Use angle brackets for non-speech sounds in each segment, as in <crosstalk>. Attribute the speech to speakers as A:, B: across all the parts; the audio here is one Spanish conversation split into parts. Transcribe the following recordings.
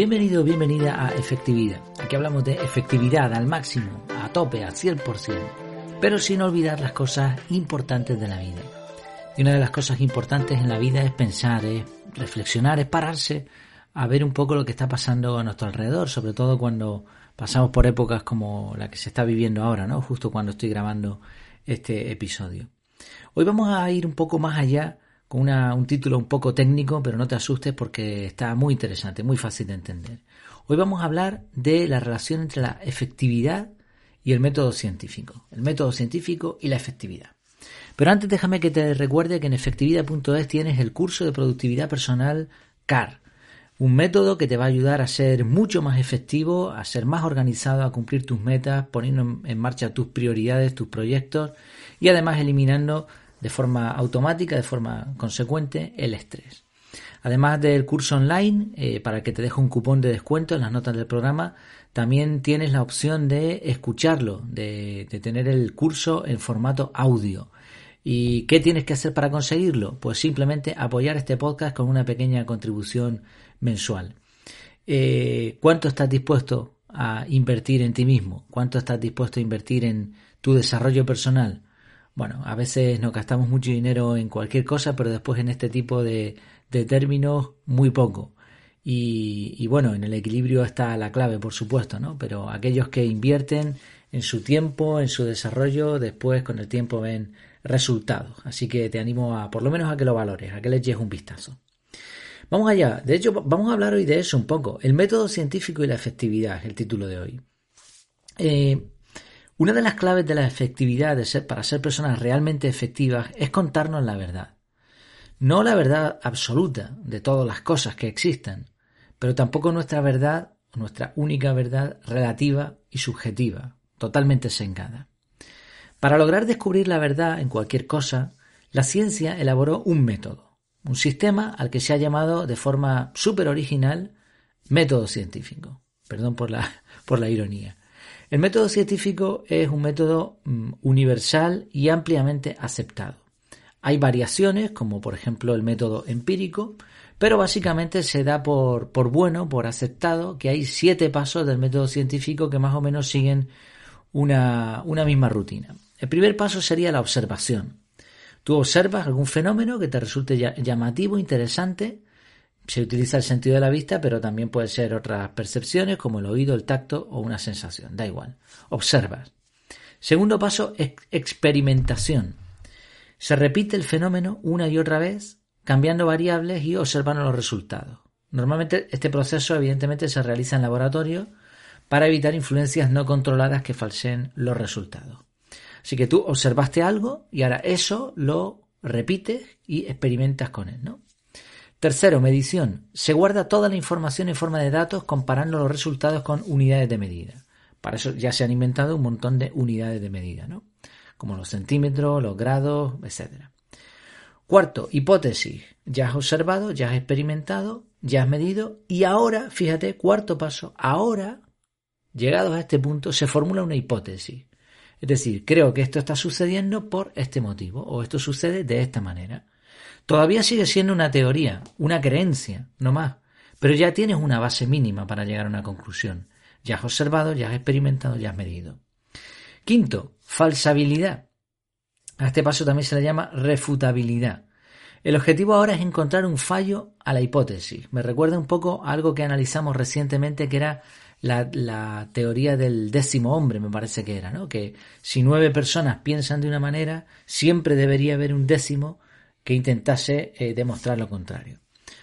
A: Bienvenido, bienvenida a Efectividad. Aquí hablamos de efectividad al máximo, a tope, al 100%, pero sin olvidar las cosas importantes de la vida. Y una de las cosas importantes en la vida es pensar, es reflexionar, es pararse a ver un poco lo que está pasando a nuestro alrededor, sobre todo cuando pasamos por épocas como la que se está viviendo ahora, ¿no? Justo cuando estoy grabando este episodio. Hoy vamos a ir un poco más allá con un título un poco técnico, pero no te asustes porque está muy interesante, muy fácil de entender. Hoy vamos a hablar de la relación entre la efectividad y el método científico. El método científico y la efectividad. Pero antes déjame que te recuerde que en efectividad.es tienes el curso de productividad personal CAR. Un método que te va a ayudar a ser mucho más efectivo, a ser más organizado, a cumplir tus metas, poniendo en marcha tus prioridades, tus proyectos y además eliminando de forma automática, de forma consecuente, el estrés. Además del curso online, eh, para que te deje un cupón de descuento en las notas del programa, también tienes la opción de escucharlo, de, tener el curso en formato audio. ¿Y qué tienes que hacer para conseguirlo? Pues simplemente apoyar este podcast con una pequeña contribución mensual. Eh, ¿Cuánto estás dispuesto a invertir en ti mismo? ¿Cuánto estás dispuesto a invertir en tu desarrollo personal? Bueno, a veces nos gastamos mucho dinero en cualquier cosa, pero después en este tipo de, términos muy poco. Y, bueno, en el equilibrio está la clave, por supuesto, ¿no? Pero aquellos que invierten en su tiempo, en su desarrollo, después con el tiempo ven resultados. Así que te animo a, por lo menos a que lo valores, a que le eches un vistazo. Vamos allá. De hecho, vamos a hablar hoy de eso un poco. El método científico y la efectividad es el título de hoy. Eh, una de las claves de la efectividad de ser, para ser personas realmente efectivas es contarnos la verdad. No la verdad absoluta de todas las cosas que existen, pero tampoco nuestra verdad, nuestra única verdad relativa y subjetiva, totalmente sesgada. Para lograr descubrir la verdad en cualquier cosa, la ciencia elaboró un método, un sistema al que se ha llamado de forma súper original método científico. Perdón por la, <laughs> por la ironía. El método científico es un método mm, universal y ampliamente aceptado. Hay variaciones, como por ejemplo el método empírico, pero básicamente se da por, por bueno, por aceptado, que hay siete pasos del método científico que más o menos siguen una, una misma rutina. El primer paso sería la observación. Tú observas algún fenómeno que te resulte llamativo, interesante, se utiliza el sentido de la vista, pero también puede ser otras percepciones como el oído, el tacto o una sensación. Da igual. Observas. Segundo paso, experimentación. Se repite el fenómeno una y otra vez, cambiando variables y observando los resultados. Normalmente este proceso evidentemente se realiza en laboratorio para evitar influencias no controladas que falseen los resultados. Así que tú observaste algo y ahora eso lo repites y experimentas con él, ¿no? Tercero, medición. Se guarda toda la información en forma de datos comparando los resultados con unidades de medida. Para eso ya se han inventado un montón de unidades de medida, ¿no? Como los centímetros, los grados, etc. Cuarto, hipótesis. Ya has observado, ya has experimentado, ya has medido y ahora, fíjate, cuarto paso, ahora, llegados a este punto, se formula una hipótesis. Es decir, creo que esto está sucediendo por este motivo o esto sucede de esta manera. Todavía sigue siendo una teoría, una creencia, no más, pero ya tienes una base mínima para llegar a una conclusión. Ya has observado, ya has experimentado, ya has medido. Quinto, falsabilidad. A este paso también se le llama refutabilidad. El objetivo ahora es encontrar un fallo a la hipótesis. Me recuerda un poco a algo que analizamos recientemente que era la, la, teoría del décimo hombre, me parece que era, ¿no? Que si nueve personas piensan de una manera, siempre debería haber un décimo que intentase eh, demostrar lo contrario.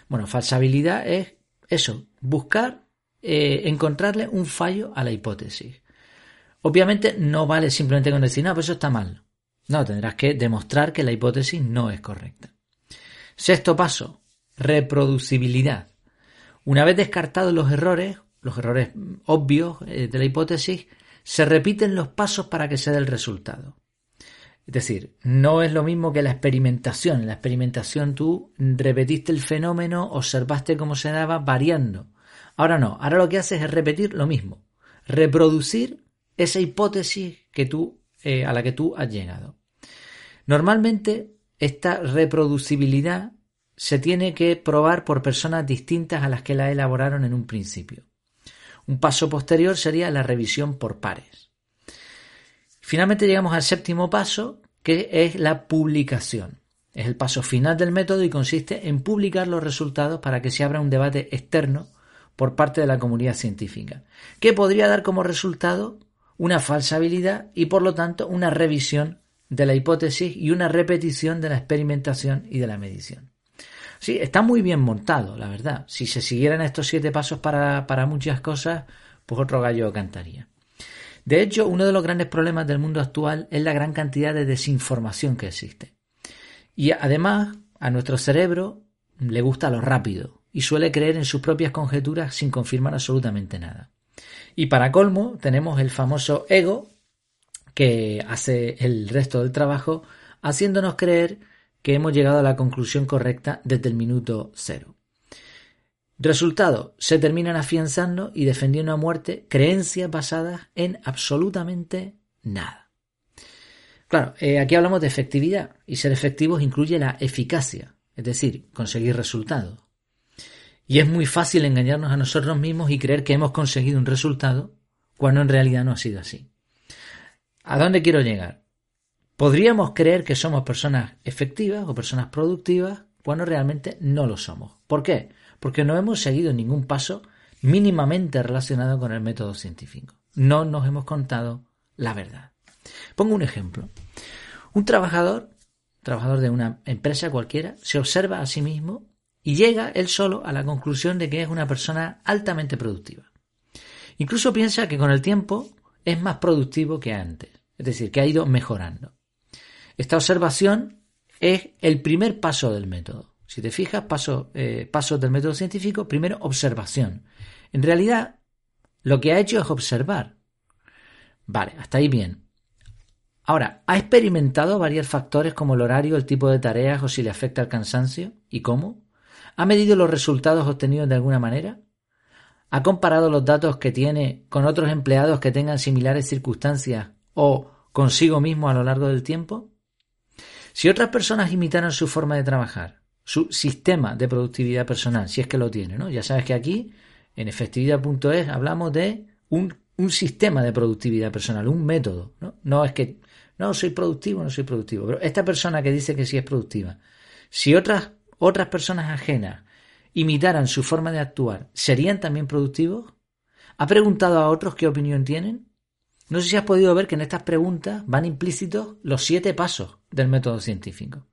A: Bueno, falsabilidad es eso, buscar eh, encontrarle un fallo a la hipótesis. Obviamente no vale simplemente con decir, no, pues eso está mal. No, tendrás que demostrar que la hipótesis no es correcta. Sexto paso, reproducibilidad. Una vez descartados los errores, los errores obvios eh, de la hipótesis, se repiten los pasos para que se dé el resultado. Es decir, no es lo mismo que la experimentación. En la experimentación tú repetiste el fenómeno, observaste cómo se daba variando. Ahora no, ahora lo que haces es repetir lo mismo, reproducir esa hipótesis que tú, eh, a la que tú has llegado. Normalmente esta reproducibilidad se tiene que probar por personas distintas a las que la elaboraron en un principio. Un paso posterior sería la revisión por pares. Finalmente llegamos al séptimo paso, que es la publicación. Es el paso final del método y consiste en publicar los resultados para que se abra un debate externo por parte de la comunidad científica, que podría dar como resultado una falsabilidad y por lo tanto una revisión de la hipótesis y una repetición de la experimentación y de la medición. Sí, está muy bien montado, la verdad. Si se siguieran estos siete pasos para, para muchas cosas, pues otro gallo cantaría. De hecho, uno de los grandes problemas del mundo actual es la gran cantidad de desinformación que existe. Y además, a nuestro cerebro le gusta lo rápido y suele creer en sus propias conjeturas sin confirmar absolutamente nada. Y para colmo, tenemos el famoso ego que hace el resto del trabajo, haciéndonos creer que hemos llegado a la conclusión correcta desde el minuto cero. Resultado, se terminan afianzando y defendiendo a muerte creencias basadas en absolutamente nada. Claro, eh, aquí hablamos de efectividad y ser efectivos incluye la eficacia, es decir, conseguir resultados. Y es muy fácil engañarnos a nosotros mismos y creer que hemos conseguido un resultado cuando en realidad no ha sido así. ¿A dónde quiero llegar? Podríamos creer que somos personas efectivas o personas productivas cuando realmente no lo somos. ¿Por qué? Porque no hemos seguido ningún paso mínimamente relacionado con el método científico. No nos hemos contado la verdad. Pongo un ejemplo. Un trabajador, trabajador de una empresa cualquiera, se observa a sí mismo y llega él solo a la conclusión de que es una persona altamente productiva. Incluso piensa que con el tiempo es más productivo que antes, es decir, que ha ido mejorando. Esta observación es el primer paso del método. Si te fijas, paso, eh, pasos del método científico, primero observación. En realidad, lo que ha hecho es observar. Vale, hasta ahí bien. Ahora, ¿ha experimentado varios factores como el horario, el tipo de tareas o si le afecta el cansancio? ¿Y cómo? ¿Ha medido los resultados obtenidos de alguna manera? ¿Ha comparado los datos que tiene con otros empleados que tengan similares circunstancias o consigo mismo a lo largo del tiempo? Si otras personas imitaran su forma de trabajar, su sistema de productividad personal, si es que lo tiene, ¿no? Ya sabes que aquí, en efectividad.es, hablamos de un, un, sistema de productividad personal, un método, ¿no? No es que, no, soy productivo, no soy productivo. Pero esta persona que dice que sí es productiva, si otras, otras personas ajenas imitaran su forma de actuar, ¿serían también productivos? ¿Ha preguntado a otros qué opinión tienen? No sé si has podido ver que en estas preguntas van implícitos los siete pasos del método científico.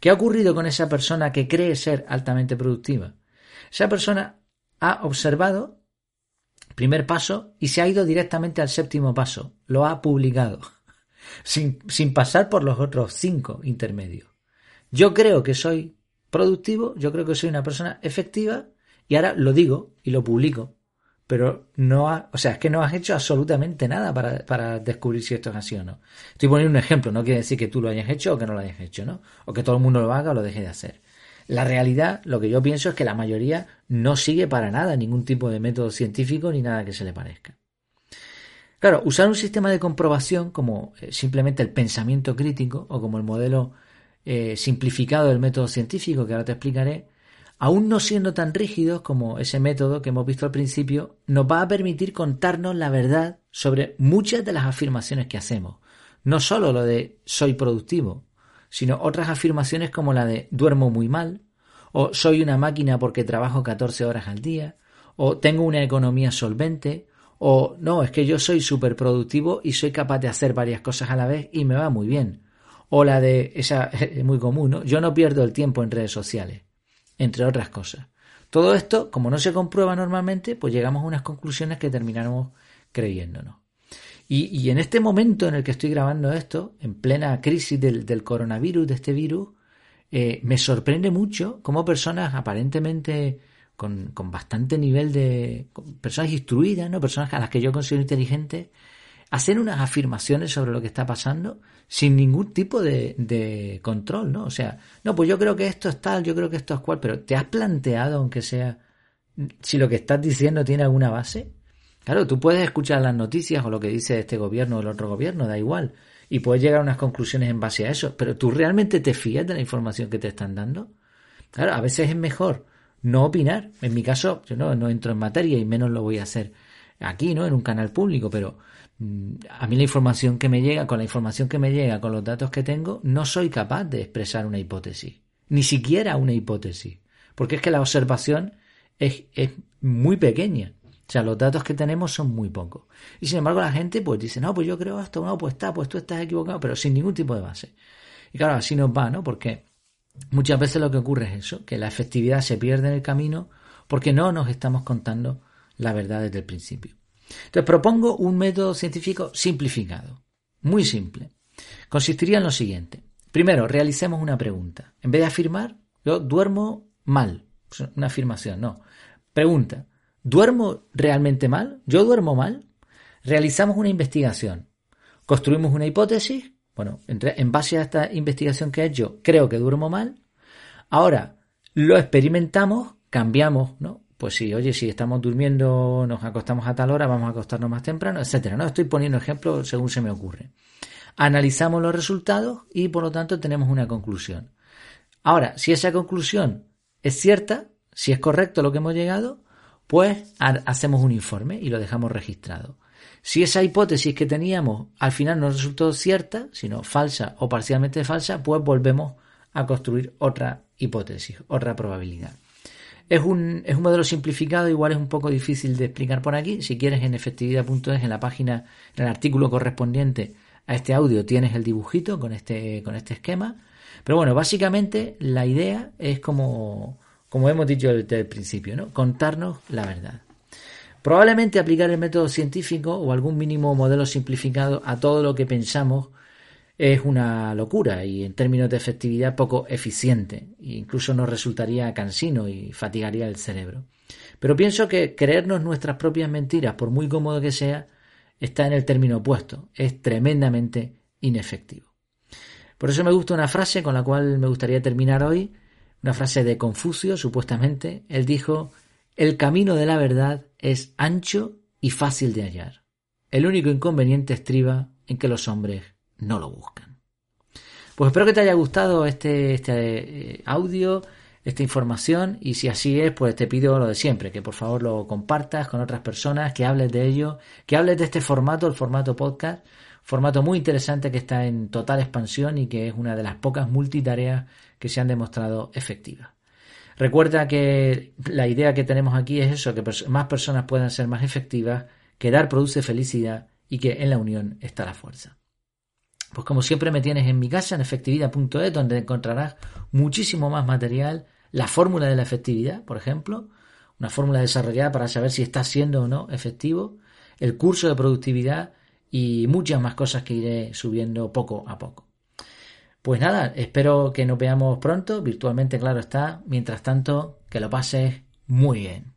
A: ¿Qué ha ocurrido con esa persona que cree ser altamente productiva? Esa persona ha observado, primer paso, y se ha ido directamente al séptimo paso. Lo ha publicado, <laughs> sin, sin pasar por los otros cinco intermedios. Yo creo que soy productivo, yo creo que soy una persona efectiva y ahora lo digo y lo publico. Pero no ha, o sea, es que no has hecho absolutamente nada para, para descubrir si esto es así o no. Estoy poniendo un ejemplo, no quiere decir que tú lo hayas hecho o que no lo hayas hecho, ¿no? O que todo el mundo lo haga o lo deje de hacer. La realidad, lo que yo pienso es que la mayoría no sigue para nada ningún tipo de método científico ni nada que se le parezca. Claro, usar un sistema de comprobación como eh, simplemente el pensamiento crítico o como el modelo eh, simplificado del método científico, que ahora te explicaré, aún no siendo tan rígidos como ese método que hemos visto al principio, nos va a permitir contarnos la verdad sobre muchas de las afirmaciones que hacemos. No solo lo de soy productivo, sino otras afirmaciones como la de duermo muy mal, o soy una máquina porque trabajo 14 horas al día, o tengo una economía solvente, o no, es que yo soy súper productivo y soy capaz de hacer varias cosas a la vez y me va muy bien o la de, esa <laughs> es muy común, ¿no? Yo no pierdo el tiempo en redes sociales, entre otras cosas. Todo esto, como no se comprueba normalmente, pues llegamos a unas conclusiones que terminamos creyéndonos. Y, en este momento en el que estoy grabando esto, en plena crisis del, del coronavirus, de este virus, eh, me sorprende mucho cómo personas aparentemente con, con bastante nivel de... personas instruidas, ¿no? Personas a las que yo considero inteligentes, hacen unas afirmaciones sobre lo que está pasando sin ningún tipo de, control, ¿no? O sea, no, pues yo creo que esto es tal, yo creo que esto es cual, pero ¿te has planteado, aunque sea, si lo que estás diciendo tiene alguna base? Claro, tú puedes escuchar las noticias o lo que dice este gobierno o el otro gobierno, da igual, y puedes llegar a unas conclusiones en base a eso, pero ¿tú realmente te fías de la información que te están dando? Claro, a veces es mejor no opinar. En mi caso, yo no, entro en materia y menos lo voy a hacer aquí, ¿no? En un canal público, pero a mí la información que me llega, con la información que me llega, con los datos que tengo, no soy capaz de expresar una hipótesis. Ni siquiera una hipótesis. Porque es que la observación es, es muy pequeña. O sea, los datos que tenemos son muy pocos. Y sin embargo la gente pues dice, no, pues yo creo esto, no, pues está, pues tú estás equivocado, pero sin ningún tipo de base. Y claro, así nos va, ¿no? Porque muchas veces lo que ocurre es eso, que la efectividad se pierde en el camino porque no nos estamos contando la verdad desde el principio. Entonces propongo un método científico simplificado, muy simple. Consistiría en lo siguiente. Primero, realicemos una pregunta. En vez de afirmar, yo duermo mal. Una afirmación, no. Pregunta, ¿duermo realmente mal? ¿Yo duermo mal? Realizamos una investigación. Construimos una hipótesis. Bueno, en base a esta investigación que he hecho, creo que duermo mal. Ahora, lo experimentamos, cambiamos, ¿no? Pues sí, oye, si estamos durmiendo, nos acostamos a tal hora, vamos a acostarnos más temprano, etcétera. No estoy poniendo ejemplos según se me ocurre. Analizamos los resultados y por lo tanto tenemos una conclusión. Ahora, si esa conclusión es cierta, si es correcto lo que hemos llegado, pues hacemos un informe y lo dejamos registrado. Si esa hipótesis que teníamos al final no resultó cierta, sino falsa o parcialmente falsa, pues volvemos a construir otra hipótesis, otra probabilidad. Es un, es un modelo simplificado, igual es un poco difícil de explicar por aquí. Si quieres en efectividad.es, en la página, en el artículo correspondiente a este audio, tienes el dibujito con este, con este esquema. Pero bueno, básicamente la idea es como, como hemos dicho desde el principio, ¿no? Contarnos la verdad. Probablemente aplicar el método científico o algún mínimo modelo simplificado a todo lo que pensamos es una locura y en términos de efectividad poco eficiente e incluso nos resultaría cansino y fatigaría el cerebro. Pero pienso que creernos nuestras propias mentiras, por muy cómodo que sea, está en el término opuesto, es tremendamente inefectivo. Por eso me gusta una frase con la cual me gustaría terminar hoy, una frase de Confucio, supuestamente. Él dijo, el camino de la verdad es ancho y fácil de hallar. El único inconveniente estriba en que los hombres no lo buscan. Pues espero que te haya gustado este, este eh, audio, esta información y si así es, pues te pido lo de siempre, que por favor lo compartas con otras personas, que hables de ello, que hables de este formato, el formato podcast, formato muy interesante que está en total expansión y que es una de las pocas multitareas que se han demostrado efectivas. Recuerda que la idea que tenemos aquí es eso, que más personas puedan ser más efectivas, que dar produce felicidad y que en la unión está la fuerza. Pues como siempre me tienes en mi casa, en efectividad.es, donde encontrarás muchísimo más material, la fórmula de la efectividad, por ejemplo, una fórmula desarrollada para saber si está siendo o no efectivo, el curso de productividad y muchas más cosas que iré subiendo poco a poco. Pues nada, espero que nos veamos pronto, virtualmente claro está, mientras tanto, que lo pases muy bien.